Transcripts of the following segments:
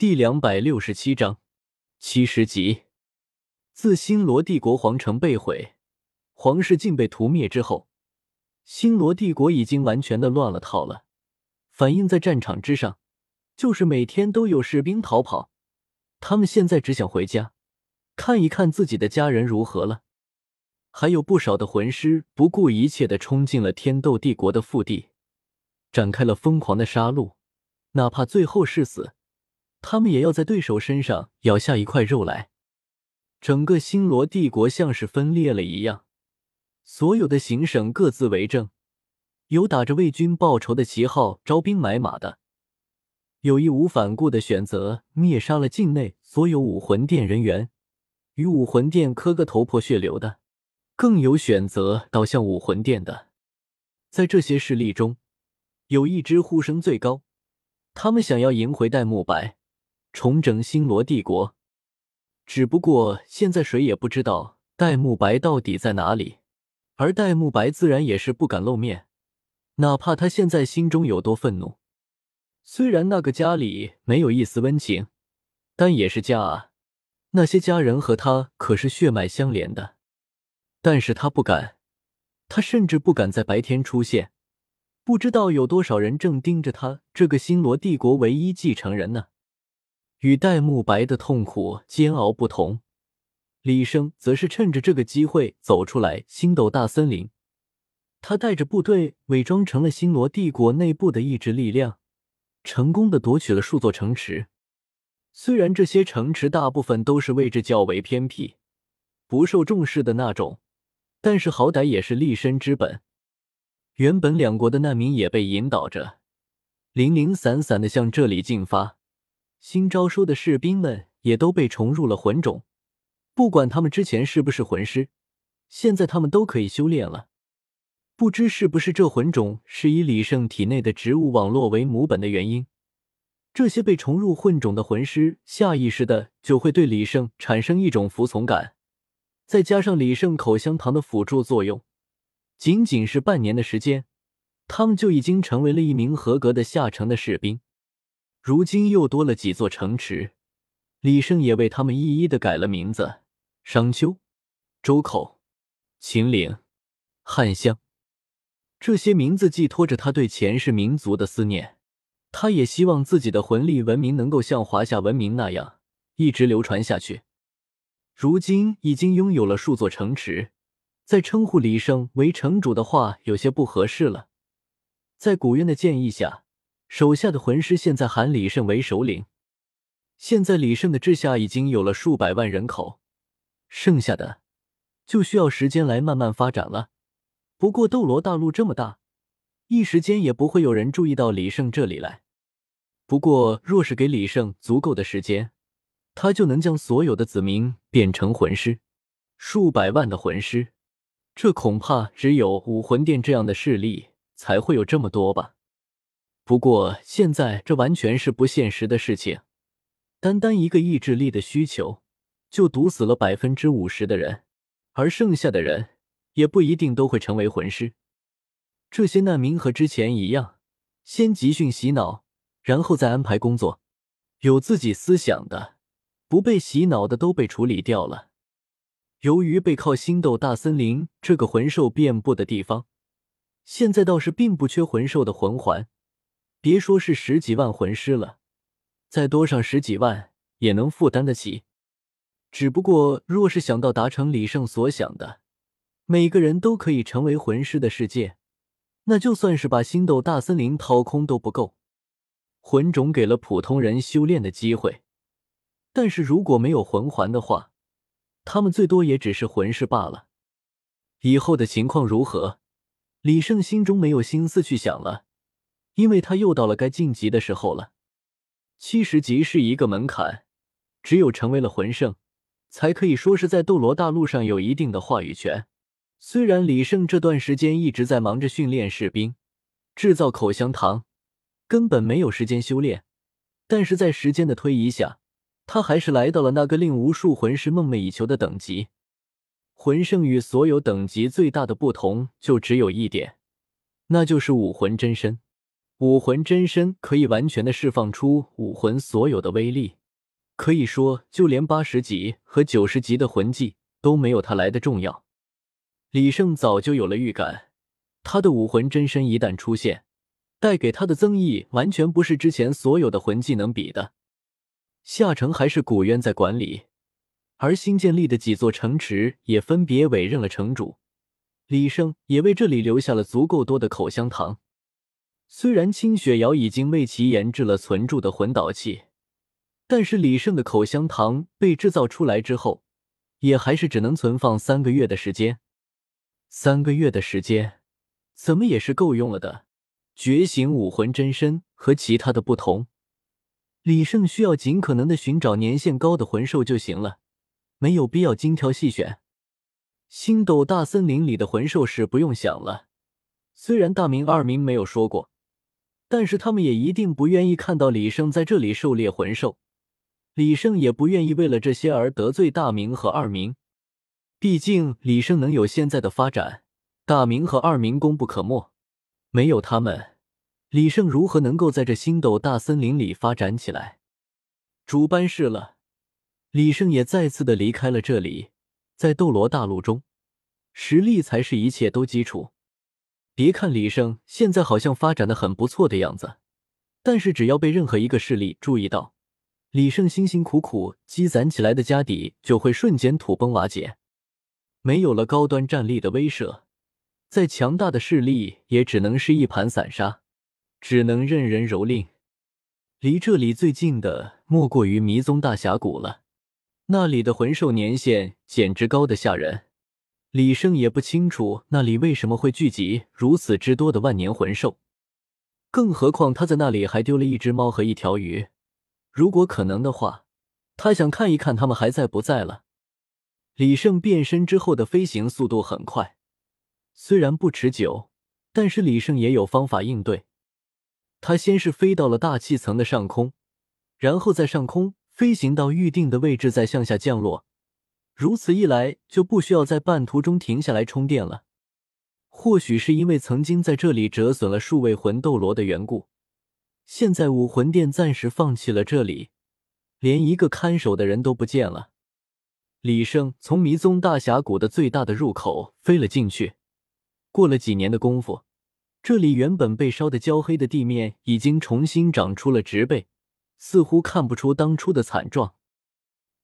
第两百六十七章七十集。自星罗帝国皇城被毁，皇室竟被屠灭之后，星罗帝国已经完全的乱了套了。反映在战场之上，就是每天都有士兵逃跑，他们现在只想回家，看一看自己的家人如何了。还有不少的魂师不顾一切的冲进了天斗帝国的腹地，展开了疯狂的杀戮，哪怕最后是死。他们也要在对手身上咬下一块肉来。整个星罗帝国像是分裂了一样，所有的行省各自为政，有打着为君报仇的旗号招兵买马的，有义无反顾的选择灭杀了境内所有武魂殿人员，与武魂殿磕个头破血流的，更有选择倒向武魂殿的。在这些势力中，有一支呼声最高，他们想要赢回戴沐白。重整星罗帝国，只不过现在谁也不知道戴沐白到底在哪里，而戴沐白自然也是不敢露面，哪怕他现在心中有多愤怒。虽然那个家里没有一丝温情，但也是家啊，那些家人和他可是血脉相连的。但是他不敢，他甚至不敢在白天出现，不知道有多少人正盯着他这个星罗帝国唯一继承人呢。与戴沐白的痛苦煎熬不同，李生则是趁着这个机会走出来星斗大森林。他带着部队伪装成了星罗帝国内部的意志力量，成功的夺取了数座城池。虽然这些城池大部分都是位置较为偏僻、不受重视的那种，但是好歹也是立身之本。原本两国的难民也被引导着，零零散散的向这里进发。新招收的士兵们也都被重入了魂种，不管他们之前是不是魂师，现在他们都可以修炼了。不知是不是这魂种是以李胜体内的植物网络为母本的原因，这些被重入混种的魂师下意识的就会对李胜产生一种服从感，再加上李胜口香糖的辅助作用，仅仅是半年的时间，他们就已经成为了一名合格的下乘的士兵。如今又多了几座城池，李胜也为他们一一的改了名字：商丘、周口、秦岭、汉乡。这些名字寄托着他对前世民族的思念，他也希望自己的魂力文明能够像华夏文明那样一直流传下去。如今已经拥有了数座城池，再称呼李胜为城主的话有些不合适了。在古渊的建议下。手下的魂师现在喊李胜为首领。现在李胜的治下已经有了数百万人口，剩下的就需要时间来慢慢发展了。不过斗罗大陆这么大，一时间也不会有人注意到李胜这里来。不过若是给李胜足够的时间，他就能将所有的子民变成魂师。数百万的魂师，这恐怕只有武魂殿这样的势力才会有这么多吧。不过现在这完全是不现实的事情，单单一个意志力的需求，就毒死了百分之五十的人，而剩下的人也不一定都会成为魂师。这些难民和之前一样，先集训洗脑，然后再安排工作。有自己思想的，不被洗脑的都被处理掉了。由于背靠星斗大森林这个魂兽遍布的地方，现在倒是并不缺魂兽的魂环。别说是十几万魂师了，再多上十几万也能负担得起。只不过，若是想到达成李胜所想的，每个人都可以成为魂师的世界，那就算是把星斗大森林掏空都不够。魂种给了普通人修炼的机会，但是如果没有魂环的话，他们最多也只是魂师罢了。以后的情况如何，李胜心中没有心思去想了。因为他又到了该晋级的时候了，七十级是一个门槛，只有成为了魂圣，才可以说是在斗罗大陆上有一定的话语权。虽然李胜这段时间一直在忙着训练士兵、制造口香糖，根本没有时间修炼，但是在时间的推移下，他还是来到了那个令无数魂师梦寐以求的等级。魂圣与所有等级最大的不同就只有一点，那就是武魂真身。武魂真身可以完全的释放出武魂所有的威力，可以说就连八十级和九十级的魂技都没有他来的重要。李胜早就有了预感，他的武魂真身一旦出现，带给他的增益完全不是之前所有的魂技能比的。下城还是古渊在管理，而新建立的几座城池也分别委任了城主。李胜也为这里留下了足够多的口香糖。虽然清雪瑶已经为其研制了存住的魂导器，但是李胜的口香糖被制造出来之后，也还是只能存放三个月的时间。三个月的时间，怎么也是够用了的。觉醒武魂真身和其他的不同，李胜需要尽可能的寻找年限高的魂兽就行了，没有必要精挑细选。星斗大森林里的魂兽是不用想了，虽然大明、二明没有说过。但是他们也一定不愿意看到李胜在这里狩猎魂兽，李胜也不愿意为了这些而得罪大明和二明。毕竟李胜能有现在的发展，大明和二明功不可没。没有他们，李胜如何能够在这星斗大森林里发展起来？主班事了，李胜也再次的离开了这里。在斗罗大陆中，实力才是一切都基础。别看李胜现在好像发展的很不错的样子，但是只要被任何一个势力注意到，李胜辛辛苦苦积攒起来的家底就会瞬间土崩瓦解。没有了高端战力的威慑，再强大的势力也只能是一盘散沙，只能任人蹂躏。离这里最近的莫过于迷踪大峡谷了，那里的魂兽年限简直高的吓人。李胜也不清楚那里为什么会聚集如此之多的万年魂兽，更何况他在那里还丢了一只猫和一条鱼。如果可能的话，他想看一看他们还在不在了。李胜变身之后的飞行速度很快，虽然不持久，但是李胜也有方法应对。他先是飞到了大气层的上空，然后在上空飞行到预定的位置，再向下降落。如此一来，就不需要在半途中停下来充电了。或许是因为曾经在这里折损了数位魂斗罗的缘故，现在武魂殿暂时放弃了这里，连一个看守的人都不见了。李胜从迷踪大峡谷的最大的入口飞了进去。过了几年的功夫，这里原本被烧得焦黑的地面已经重新长出了植被，似乎看不出当初的惨状。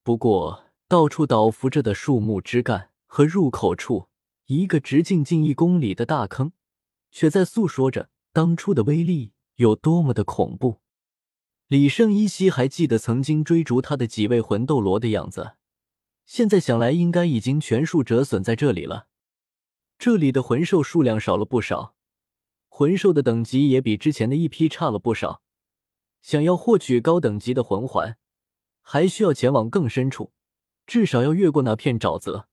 不过，到处倒伏着的树木枝干和入口处一个直径近一公里的大坑，却在诉说着当初的威力有多么的恐怖。李胜依稀还记得曾经追逐他的几位魂斗罗的样子，现在想来应该已经全数折损在这里了。这里的魂兽数量少了不少，魂兽的等级也比之前的一批差了不少。想要获取高等级的魂环，还需要前往更深处。至少要越过那片沼泽。